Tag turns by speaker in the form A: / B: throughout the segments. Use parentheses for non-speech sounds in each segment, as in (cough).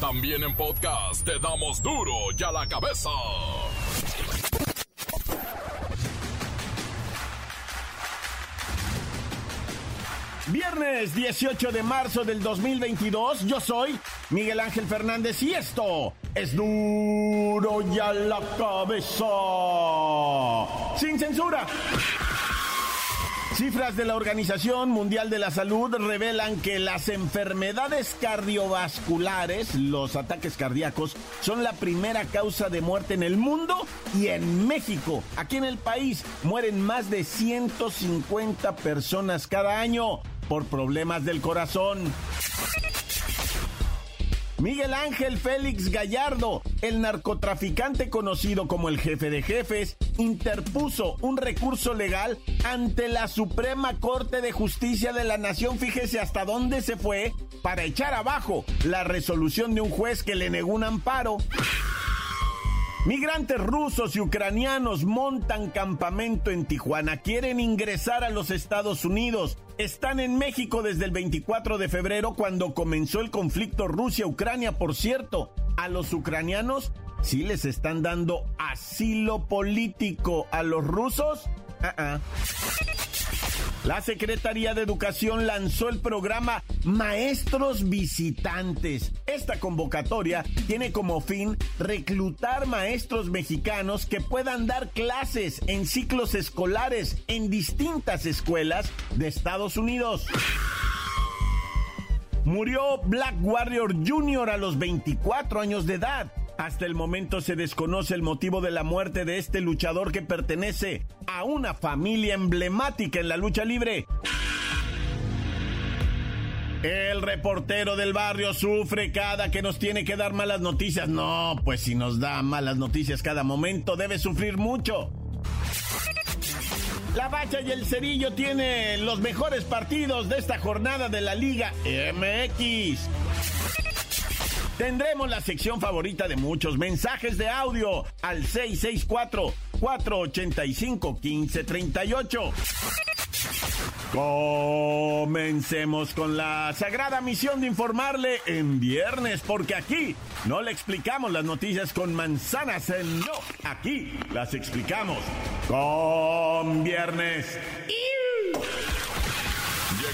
A: También en podcast te damos duro y a la cabeza.
B: Viernes 18 de marzo del 2022, yo soy Miguel Ángel Fernández y esto es duro y a la cabeza. Sin censura. Cifras de la Organización Mundial de la Salud revelan que las enfermedades cardiovasculares, los ataques cardíacos, son la primera causa de muerte en el mundo y en México. Aquí en el país mueren más de 150 personas cada año por problemas del corazón. Miguel Ángel Félix Gallardo, el narcotraficante conocido como el jefe de jefes, interpuso un recurso legal ante la Suprema Corte de Justicia de la Nación. Fíjese hasta dónde se fue para echar abajo la resolución de un juez que le negó un amparo. Migrantes rusos y ucranianos montan campamento en Tijuana, quieren ingresar a los Estados Unidos. Están en México desde el 24 de febrero cuando comenzó el conflicto Rusia-Ucrania. Por cierto, a los ucranianos sí les están dando asilo político. A los rusos, uh la Secretaría de Educación lanzó el programa Maestros Visitantes. Esta convocatoria tiene como fin reclutar maestros mexicanos que puedan dar clases en ciclos escolares en distintas escuelas de Estados Unidos. Murió Black Warrior Jr. a los 24 años de edad. Hasta el momento se desconoce el motivo de la muerte de este luchador que pertenece a una familia emblemática en la lucha libre. El reportero del barrio sufre cada que nos tiene que dar malas noticias. No, pues si nos da malas noticias cada momento, debe sufrir mucho. La Bacha y el Cerillo tienen los mejores partidos de esta jornada de la Liga MX. Tendremos la sección favorita de muchos mensajes de audio al 664-485-1538. Comencemos con la sagrada misión de informarle en viernes, porque aquí no le explicamos las noticias con manzanas en no, aquí las explicamos con viernes.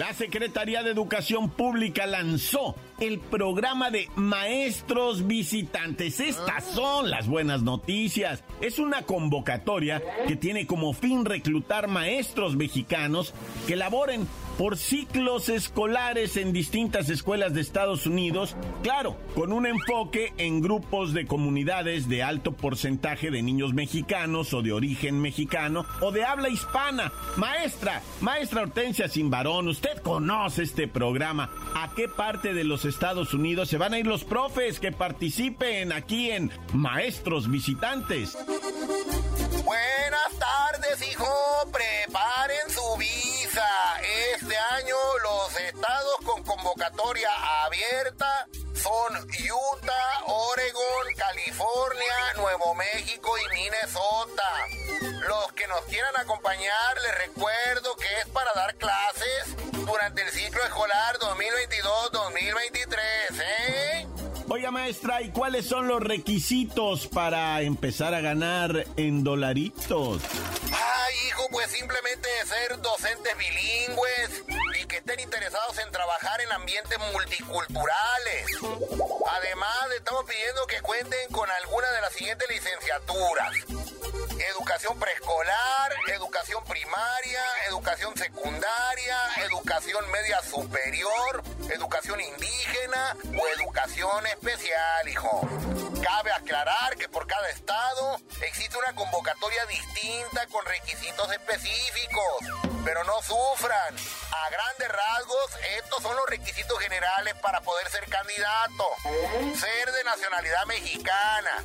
B: La Secretaría de Educación Pública lanzó el programa de maestros visitantes. Estas son las buenas noticias. Es una convocatoria que tiene como fin reclutar maestros mexicanos que laboren por ciclos escolares en distintas escuelas de Estados Unidos, claro, con un enfoque en grupos de comunidades de alto porcentaje de niños mexicanos o de origen mexicano o de habla hispana. Maestra, maestra Hortensia Simbarón, usted conoce este programa. ¿A qué parte de los Estados Unidos se van a ir los profes que participen aquí en Maestros Visitantes?
C: Buenas tardes, hijo. Preparen Este año los estados con convocatoria abierta son Utah, Oregon, California, Nuevo México y Minnesota. Los que nos quieran acompañar, les recuerdo que es para dar clases durante el ciclo escolar 2022-2023, ¿eh?
B: Oiga, maestra, ¿y cuáles son los requisitos para empezar a ganar en dolaritos?
C: Pues simplemente ser docentes bilingües y que estén interesados en trabajar en ambientes multiculturales. Además, estamos pidiendo que cuenten con alguna de las siguientes licenciaturas. Educación preescolar, educación primaria, educación secundaria, educación media superior, educación indígena o educación especial, hijo. Cabe aclarar que por cada estado existe una convocatoria distinta con requisitos específicos. Pero no sufran. A grandes rasgos, estos son los requisitos generales para poder ser candidato. Ser de nacionalidad mexicana,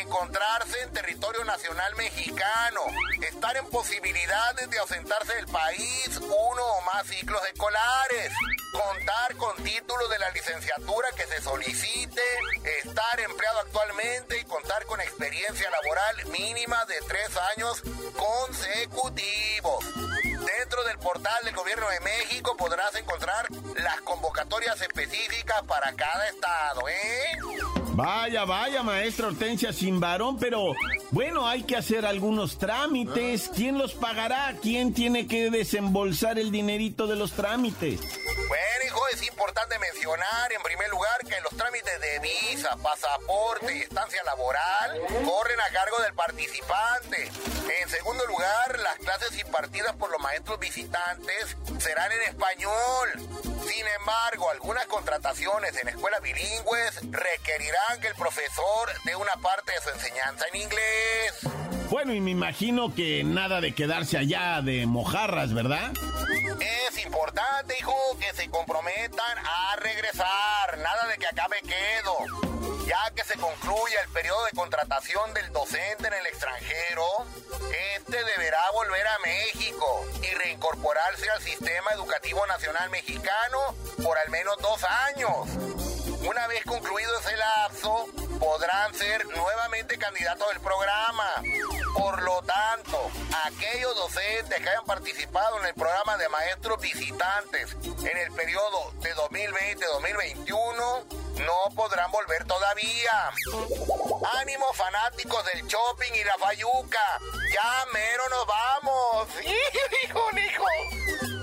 C: encontrarse en territorio nacional mexicano, estar en posibilidades de ausentarse del país uno o más ciclos escolares, contar con título de la licenciatura que se solicite, estar empleado actualmente y contar con experiencia laboral mínima de tres años consecutivos. Dentro del portal del Gobierno de México podrás encontrar las convocatorias específicas para cada estado, ¿eh?
B: Vaya, vaya, maestra Hortensia sin varón, pero bueno, hay que hacer algunos trámites. ¿Quién los pagará? ¿Quién tiene que desembolsar el dinerito de los trámites?
C: Bueno, hijo, es importante mencionar en primer lugar que los trámites de visa, pasaporte y estancia laboral corren a cargo del participante. En segundo lugar, las clases impartidas por los maestros visitantes serán en español. Sin embargo, algunas contrataciones en escuelas bilingües requerirán que el profesor dé una parte de su enseñanza en inglés.
B: Bueno, y me imagino que nada de quedarse allá de mojarras, ¿verdad?
C: Es importante, hijo, que se comprometan a regresar. Nada de que acabe quedo. Ya que se concluya el periodo de contratación del docente en el extranjero, este deberá volver a México y reincorporarse al sistema educativo nacional mexicano por al menos dos años. Una vez concluido ese lapso, podrán ser nuevamente candidatos del programa. Por lo tanto, aquellos docentes que hayan participado en el programa de maestros visitantes en el periodo de 2020-2021 no podrán volver todavía. Ánimo fanáticos del shopping y la fayuca. Ya mero nos vamos. (laughs) hijo, hijo.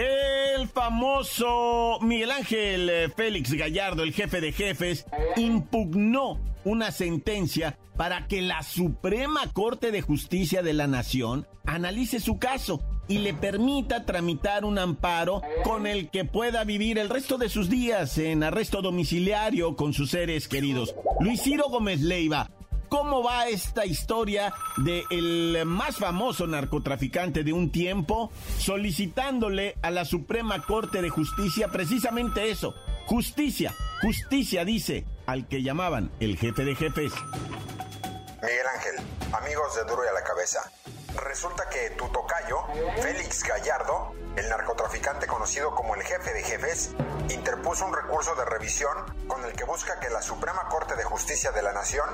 B: El famoso Miguel Ángel eh, Félix Gallardo, el jefe de jefes, impugnó una sentencia para que la Suprema Corte de Justicia de la Nación analice su caso y le permita tramitar un amparo con el que pueda vivir el resto de sus días en arresto domiciliario con sus seres queridos. Luis Ciro Gómez Leiva, cómo va esta historia de el más famoso narcotraficante de un tiempo solicitándole a la Suprema Corte de Justicia precisamente eso, justicia, justicia dice al que llamaban el jefe de jefes.
D: Miguel Ángel, amigos de Duro y a la Cabeza. Resulta que tu tocayo, Félix Gallardo, el narcotraficante conocido como el jefe de jefes, interpuso un recurso de revisión con el que busca que la Suprema Corte de Justicia de la Nación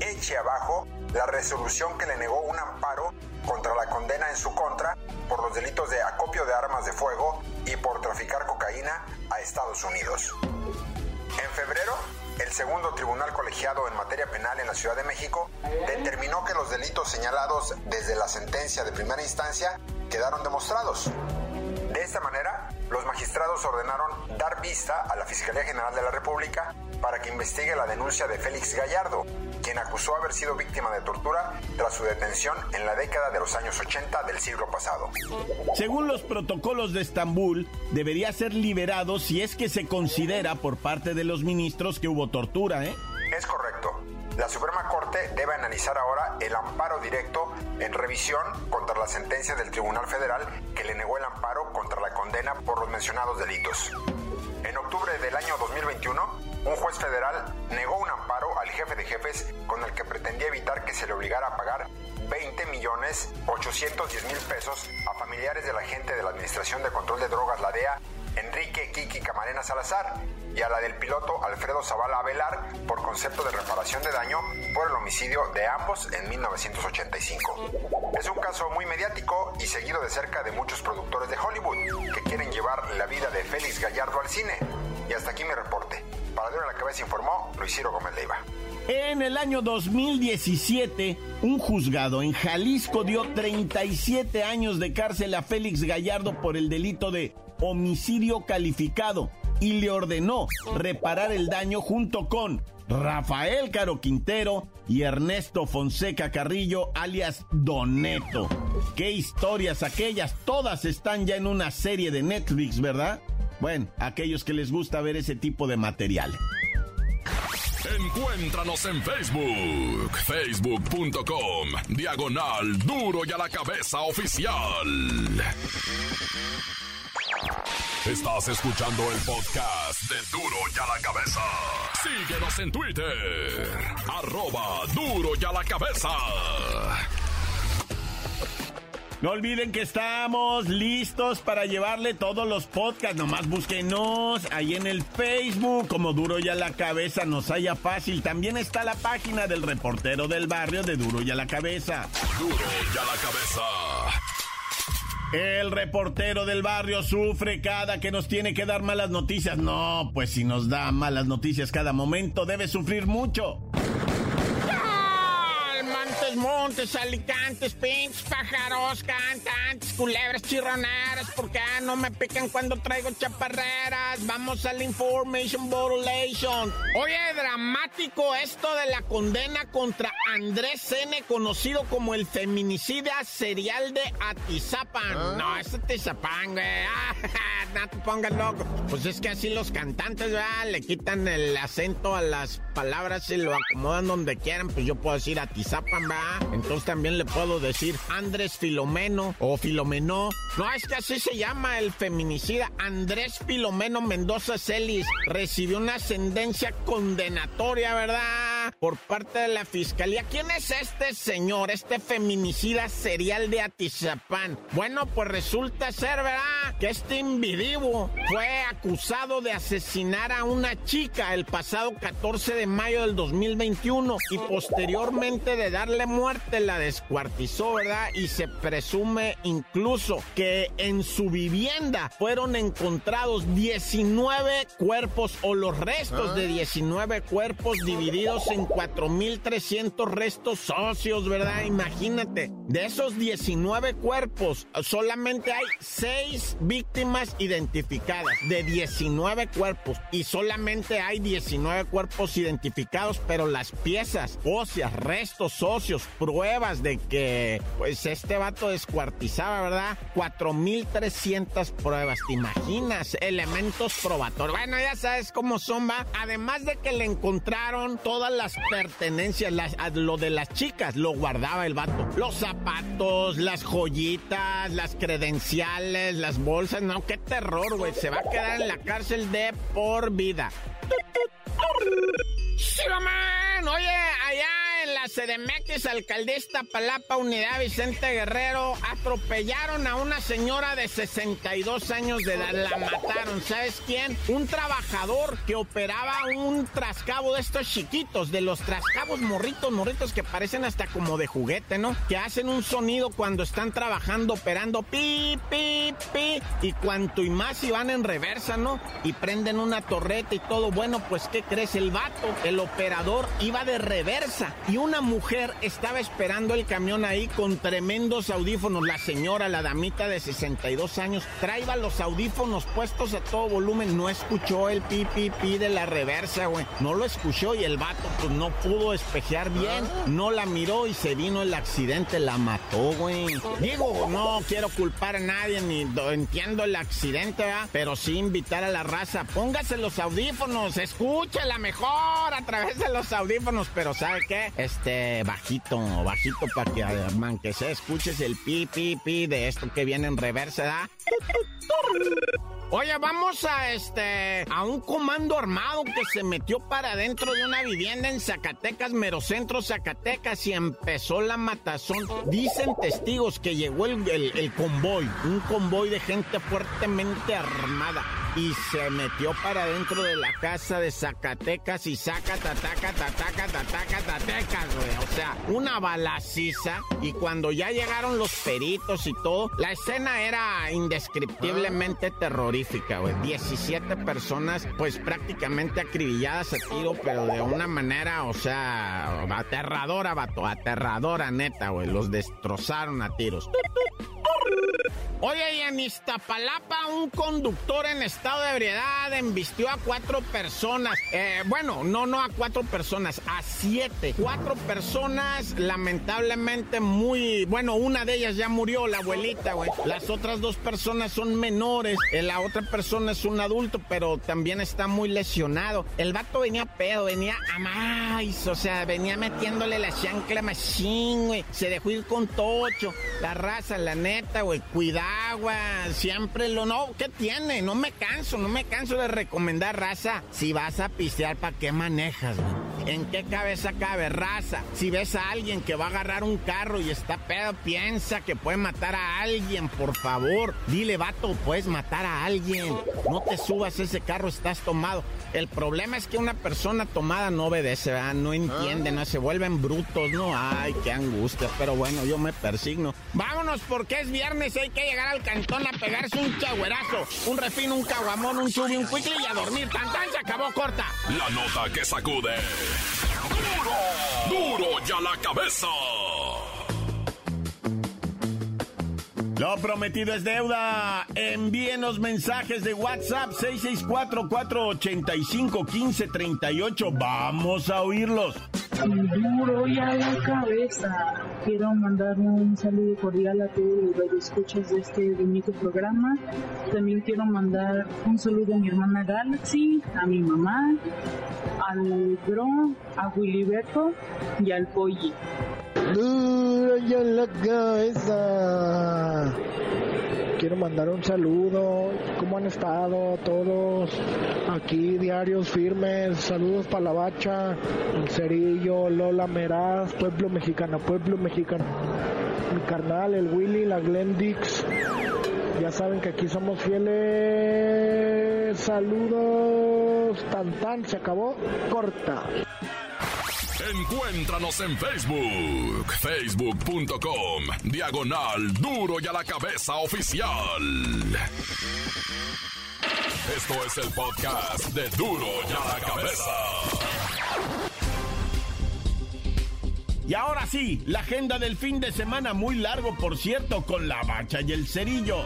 D: eche abajo la resolución que le negó un amparo contra la condena en su contra por los delitos de acopio de armas de fuego y por traficar cocaína a Estados Unidos. En febrero, el segundo tribunal colegiado en materia penal en la Ciudad de México determinó que los delitos señalados desde la sentencia de primera instancia quedaron demostrados. De esta manera, los magistrados ordenaron dar vista a la Fiscalía General de la República para que investigue la denuncia de Félix Gallardo, quien acusó haber sido víctima de tortura tras su detención en la década de los años 80 del siglo pasado.
B: Según los protocolos de Estambul, debería ser liberado si es que se considera por parte de los ministros que hubo tortura, ¿eh?
D: Es correcto. La Suprema Corte debe analizar ahora el amparo directo en revisión contra la sentencia del Tribunal Federal que le negó el amparo contra la condena por los mencionados delitos. En octubre del año 2021, un juez federal negó un amparo al jefe de jefes con el que pretendía evitar que se le obligara a pagar 20 millones 810 mil pesos a familiares del agente de la Administración de Control de Drogas, la DEA, Enrique Kiki Camarena Salazar, y a la del piloto Alfredo Zavala Avelar por concepto de reparación de daño por el homicidio de ambos en 1985. Es un caso muy mediático y seguido de cerca de muchos productores de Hollywood que quieren llevar la vida de Félix Gallardo al cine. Y hasta aquí mi reporte. Para Duro a la Cabeza informó Luis Ciro Gómez Leiva.
B: En el año 2017, un juzgado en Jalisco dio 37 años de cárcel a Félix Gallardo por el delito de homicidio calificado y le ordenó reparar el daño junto con Rafael Caro Quintero y Ernesto Fonseca Carrillo, alias Doneto. ¿Qué historias aquellas? Todas están ya en una serie de Netflix, ¿verdad? Bueno, aquellos que les gusta ver ese tipo de material.
A: Encuéntranos en Facebook, facebook.com, diagonal duro y a la cabeza oficial. Estás escuchando el podcast de Duro y a la cabeza. Síguenos en Twitter, arroba duro y a la cabeza.
B: No olviden que estamos listos para llevarle todos los podcasts. Nomás búsquenos ahí en el Facebook, como Duro y a la Cabeza nos haya fácil. También está la página del reportero del barrio de Duro y a la Cabeza.
A: Duro y a la cabeza.
B: El reportero del barrio sufre cada que nos tiene que dar malas noticias. No, pues si nos da malas noticias cada momento, debe sufrir mucho.
E: Montes, alicantes, pinches, pájaros, cantantes, culebras, chirroneras, porque no me pican cuando traigo chaparreras. Vamos al Information Borulation. Oye, dramático esto de la condena contra Andrés N., conocido como el feminicida serial de Atizapan. No, es Atizapan, güey. (laughs) no te pongas loco. Pues es que así los cantantes, ¿verdad? Le quitan el acento a las palabras y lo acomodan donde quieran. Pues yo puedo decir Atizapan, ¿verdad? Entonces también le puedo decir Andrés Filomeno o Filomeno. No, es que así se llama el feminicida. Andrés Filomeno Mendoza Celis recibió una ascendencia condenatoria, ¿verdad? Por parte de la fiscalía. ¿Quién es este señor, este feminicida serial de Atizapán? Bueno, pues resulta ser, ¿verdad? Que este individuo fue acusado de asesinar a una chica el pasado 14 de mayo del 2021 y posteriormente de darle muerte la descuartizó, ¿verdad? Y se presume incluso que en su vivienda fueron encontrados 19 cuerpos o los restos de 19 cuerpos divididos en 4.300 restos socios, ¿verdad? Imagínate, de esos 19 cuerpos solamente hay 6 víctimas identificadas, de 19 cuerpos, y solamente hay 19 cuerpos identificados, pero las piezas óseas, restos socios, pruebas de que pues este vato descuartizaba, ¿verdad? 4300 pruebas, ¿te imaginas? Elementos probatorios. Bueno, ya sabes cómo son, va. Además de que le encontraron todas las pertenencias, lo de las chicas, lo guardaba el vato. Los zapatos, las joyitas, las credenciales, las bolsas, no, qué terror, güey. Se va a quedar en la cárcel de por vida. Sí, mamá. Oye, allá en la CDMX, alcaldista Palapa, Unidad Vicente Guerrero, atropellaron a una señora de 62 años de edad. La mataron. ¿Sabes quién? Un trabajador que operaba un trascabo de estos chiquitos, de los trascabos morritos, morritos que parecen hasta como de juguete, ¿no? Que hacen un sonido cuando están trabajando, operando pi, pi, pi. Y cuanto y más y van en reversa, ¿no? Y prenden una torreta y todo. Bueno, pues, ¿qué crees? El vato, el operador, iba de reversa y una mujer estaba esperando el camión ahí con tremendos audífonos. La señora, la damita de 62 años, traía los audífonos puestos a todo volumen. No escuchó el pi, pi, pi de la reversa, güey. No lo escuchó y el vato pues no pudo espejear bien. No la miró y se vino el accidente, la mató, güey. Digo, no quiero culpar a nadie ni entiendo el accidente, ¿verdad? Pero sí invitar a la raza. Póngase los audífonos, escúchela mejor a través de los audífonos. Pero ¿sabe qué? Este, bajito, bajito para que, man, que se escuches el pi, pi, pi de esto que viene en reversa, ¿da? Oye, vamos a este a un comando armado que se metió para dentro de una vivienda en Zacatecas, Merocentro, Zacatecas, y empezó la matazón. Dicen testigos que llegó el, el convoy, un convoy de gente fuertemente armada y se metió para dentro de la casa de Zacatecas y saca tataca, tataca, tataca, tatecas, güey. O sea, una balaciza. Y cuando ya llegaron los peritos y todo, la escena era indescriptiblemente terrorífica, güey. 17 personas, pues prácticamente acribilladas a tiro, pero de una manera, o sea, aterradora, vato, aterradora, neta, güey. Los destrozaron a tiros. Oye, y en Iztapalapa, un conductor en estado de ebriedad embistió a cuatro personas. Eh, bueno, no, no a cuatro personas, a siete. Cuatro personas, lamentablemente muy. Bueno, una de ellas ya murió, la abuelita, güey. Las otras dos personas son menores. Eh, la otra persona es un adulto, pero también está muy lesionado. El vato venía pedo, venía a más, o sea, venía metiéndole la chancla machine, güey. Se dejó ir con tocho. La raza, la neta, güey, cuidagua. Siempre lo no. ¿Qué tiene? No me canso, no me canso de recomendar raza. Si vas a pistear, ¿para qué manejas, güey? ¿En qué cabeza cabe raza? Si ves a alguien que va a agarrar un carro y está pedo, piensa que puede matar a alguien, por favor. Dile, vato, puedes matar a alguien. No te subas ese carro, estás tomado. El problema es que una persona tomada no obedece, ¿verdad? no entiende, no se vuelven brutos, ¿no? Ay, qué angustia. Pero bueno, yo me persigno. Vámonos porque es viernes hay que llegar al cantón a pegarse un chagüerazo, un refino, un caguamón, un chubi, un cuicle y a dormir. Tan tan se acabó corta.
A: La nota que sacude. ¡Duro! ¡Duro ya la cabeza!
B: Lo prometido es deuda. Envíenos mensajes de WhatsApp 664-485-1538. Vamos a oírlos.
F: Duro y a la cabeza. Quiero mandar un saludo cordial a todos los escuchas de este bonito programa. También quiero mandar un saludo a mi hermana Galaxy, a mi mamá, al Bro, a Willyberto y al Polly.
G: Duro y a la cabeza. Quiero mandar un saludo. ¿Cómo han estado todos? Aquí diarios firmes. Saludos para la bacha, el cerillo, Lola Meraz, pueblo mexicano, pueblo mexicano. Mi carnal, el Willy, la Glendix. Ya saben que aquí somos fieles. Saludos. Tan tan, se acabó. Corta.
A: Encuéntranos en Facebook, facebook.com, diagonal duro y a la cabeza oficial. Esto es el podcast de duro y a la cabeza.
B: Y ahora sí, la agenda del fin de semana muy largo, por cierto, con la bacha y el cerillo.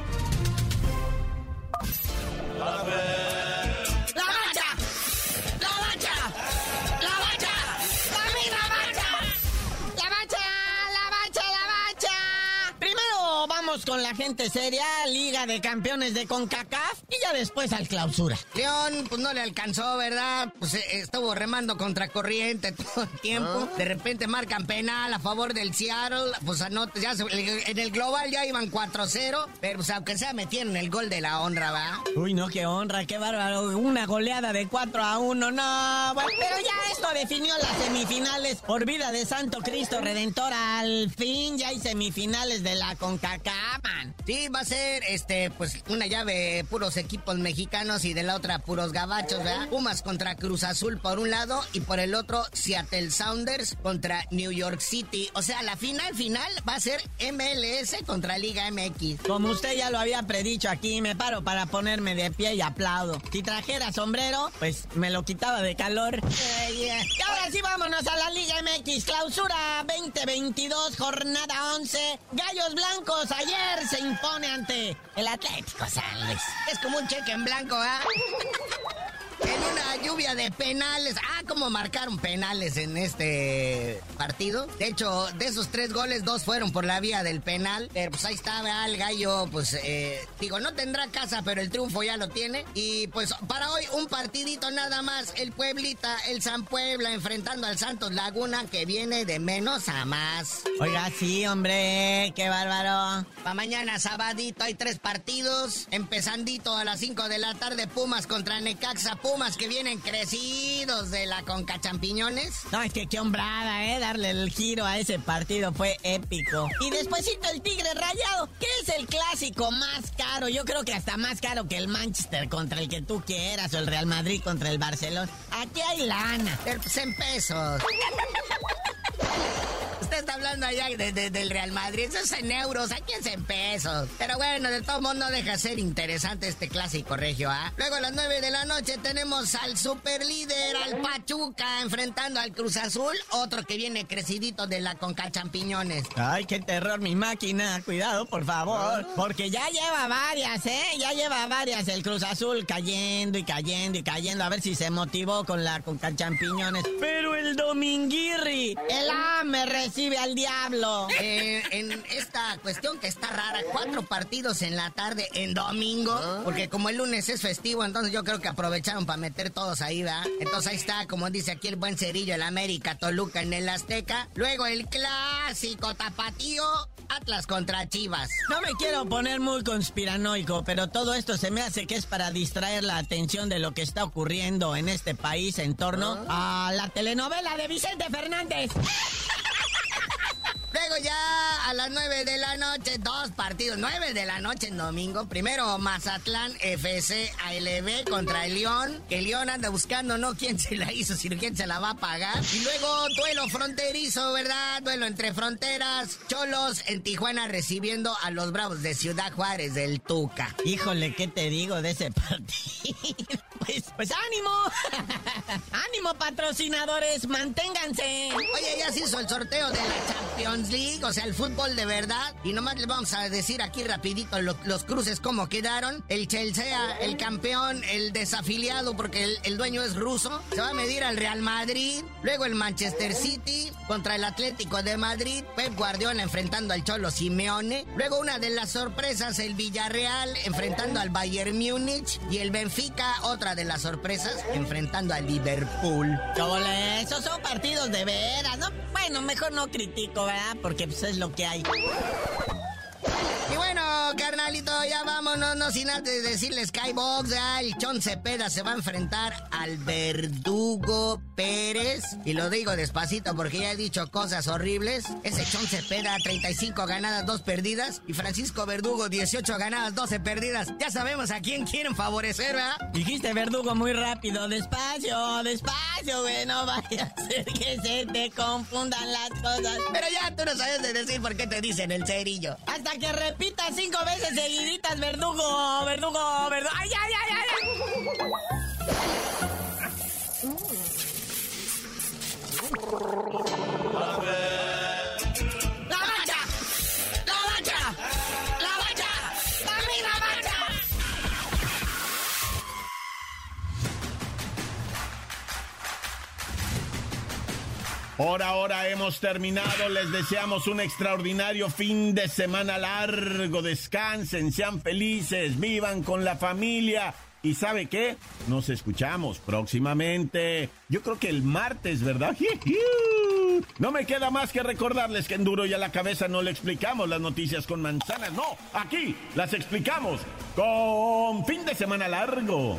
E: Con la gente seria, Liga de Campeones de CONCACAF y ya después al clausura.
H: León, pues no le alcanzó, ¿verdad? Pues eh, estuvo remando contra corriente (laughs) todo el tiempo. De repente marcan penal a favor del Seattle. Pues anota, ya se- en el global ya iban 4-0. Pero pues aunque sea metieron el gol de la honra, ¿va?
E: Uy, no, qué honra, qué bárbaro. Una goleada de 4 a 1, no. Bueno, pero ya esto definió las semifinales. Por vida de Santo Cristo Redentor, al fin ya hay semifinales de la CONCACAF,
H: Sí, va a ser, este, pues una llave puros equipos mexicanos y de la otra puros gabachos, ¿verdad? Pumas contra Cruz Azul por un lado y por el otro Seattle Sounders contra New York City. O sea, la final final va a ser MLS contra Liga MX.
E: Como usted ya lo había predicho aquí, me paro para ponerme de pie y aplaudo. Si trajera sombrero, pues me lo quitaba de calor. Y ahora sí vámonos a la Liga MX, clausura 2022, jornada 11. Gallos Blancos ayer se impone ante el Atlético San.
H: Es como un cheque en blanco, ¿ah? En una lluvia de penales. Ah, como marcaron penales en este partido. De hecho, de esos tres goles, dos fueron por la vía del penal. Pero pues ahí estaba el gallo, pues eh, digo, no tendrá casa, pero el triunfo ya lo tiene. Y pues para hoy un partidito nada más. El Pueblita, el San Puebla enfrentando al Santos Laguna que viene de menos a más.
E: Oiga, sí, hombre, qué bárbaro.
H: Para mañana, sabadito, hay tres partidos. Empezandito a las 5 de la tarde, Pumas contra Necaxa. Pumas que vienen crecidos de la Conca Champiñones.
E: No, es que qué hombrada, ¿eh? Darle el giro a ese partido fue épico. Y despuésito el Tigre Rayado, que es el clásico más caro. Yo creo que hasta más caro que el Manchester contra el que tú quieras o el Real Madrid contra el Barcelona. Aquí hay lana.
H: Pero, pues, en pesos. (laughs) Usted está hablando hablando allá del Real Madrid. Eso es en euros, aquí es en pesos. Pero bueno, de todo modo deja ser interesante este clásico regio, ¿ah? Luego a las 9 de la noche tenemos al superlíder, al Pachuca, enfrentando al Cruz Azul. Otro que viene crecidito de la Conca Champiñones.
I: Ay, qué terror, mi máquina. Cuidado, por favor. Ah. Porque ya lleva varias, ¿eh? Ya lleva varias el Cruz Azul cayendo y cayendo y cayendo. A ver si se motivó con la Conca Champiñones. Pero el Dominguirri, el A me recibe al diablo.
H: Eh, en esta cuestión que está rara, cuatro partidos en la tarde en domingo, ah. porque como el lunes es festivo, entonces yo creo que aprovecharon para meter todos ahí, ¿va? Entonces ahí está, como dice aquí el buen cerillo, el América Toluca en el Azteca. Luego el clásico tapatío Atlas contra Chivas.
I: No me quiero poner muy conspiranoico, pero todo esto se me hace que es para distraer la atención de lo que está ocurriendo en este país en torno ah. a la telenovela de Vicente Fernández.
H: Luego ya a las 9 de la noche, dos partidos, 9 de la noche en domingo. Primero Mazatlán FC ALB contra el León, que León anda buscando, ¿no? ¿Quién se la hizo? Si quién se la va a pagar. Y luego duelo fronterizo, ¿verdad? Duelo entre fronteras. Cholos en Tijuana recibiendo a los Bravos de Ciudad Juárez del Tuca.
I: Híjole, ¿qué te digo de ese (laughs) partido? Pues, pues ánimo. (laughs) ánimo, patrocinadores, manténganse.
H: Oye, ya se hizo el sorteo de la Champions League, o sea, el fútbol de verdad. Y nomás les vamos a decir aquí rapidito los, cruces cómo quedaron. El Chelsea, el campeón, el desafiliado, porque el, el, dueño es ruso, se va a medir al Real Madrid. Luego el Manchester City contra el Atlético de Madrid. Pep Guardiola enfrentando al Cholo Simeone. Luego una de las sorpresas, el Villarreal enfrentando al Bayern Múnich. Y el Benfica, otra de las sorpresas, enfrentando al Liverpool.
I: Chole, esos son partidos de veras, ¿no? Bueno, mejor no critico, ¿verdad? Porque pues, es lo que hay.
H: Carnalito, ya vámonos, no sin antes de decirles Skybox, ya el Chon Cepeda se va a enfrentar al Verdugo Pérez. Y lo digo despacito porque ya he dicho cosas horribles. Ese Chon Cepeda, 35 ganadas, 2 perdidas. Y Francisco Verdugo, 18 ganadas, 12 perdidas. Ya sabemos a quién quieren favorecer, ¿verdad?
I: Dijiste Verdugo muy rápido, despacio, despacio, güey, no vaya a ser que se te confundan las cosas.
H: Pero ya tú no sabes de decir por qué te dicen el cerillo.
I: Hasta que repita cinco veces seguiditas, verdugo, verdugo, verdugo. ¡Ay, ay, ay, ay! ¡La
B: Por ahora hemos terminado. Les deseamos un extraordinario fin de semana largo. Descansen, sean felices, vivan con la familia. ¿Y sabe qué? Nos escuchamos próximamente. Yo creo que el martes, ¿verdad? (laughs) No me queda más que recordarles que en Duro y a la cabeza no le explicamos las noticias con manzanas. No, aquí las explicamos con fin de semana largo.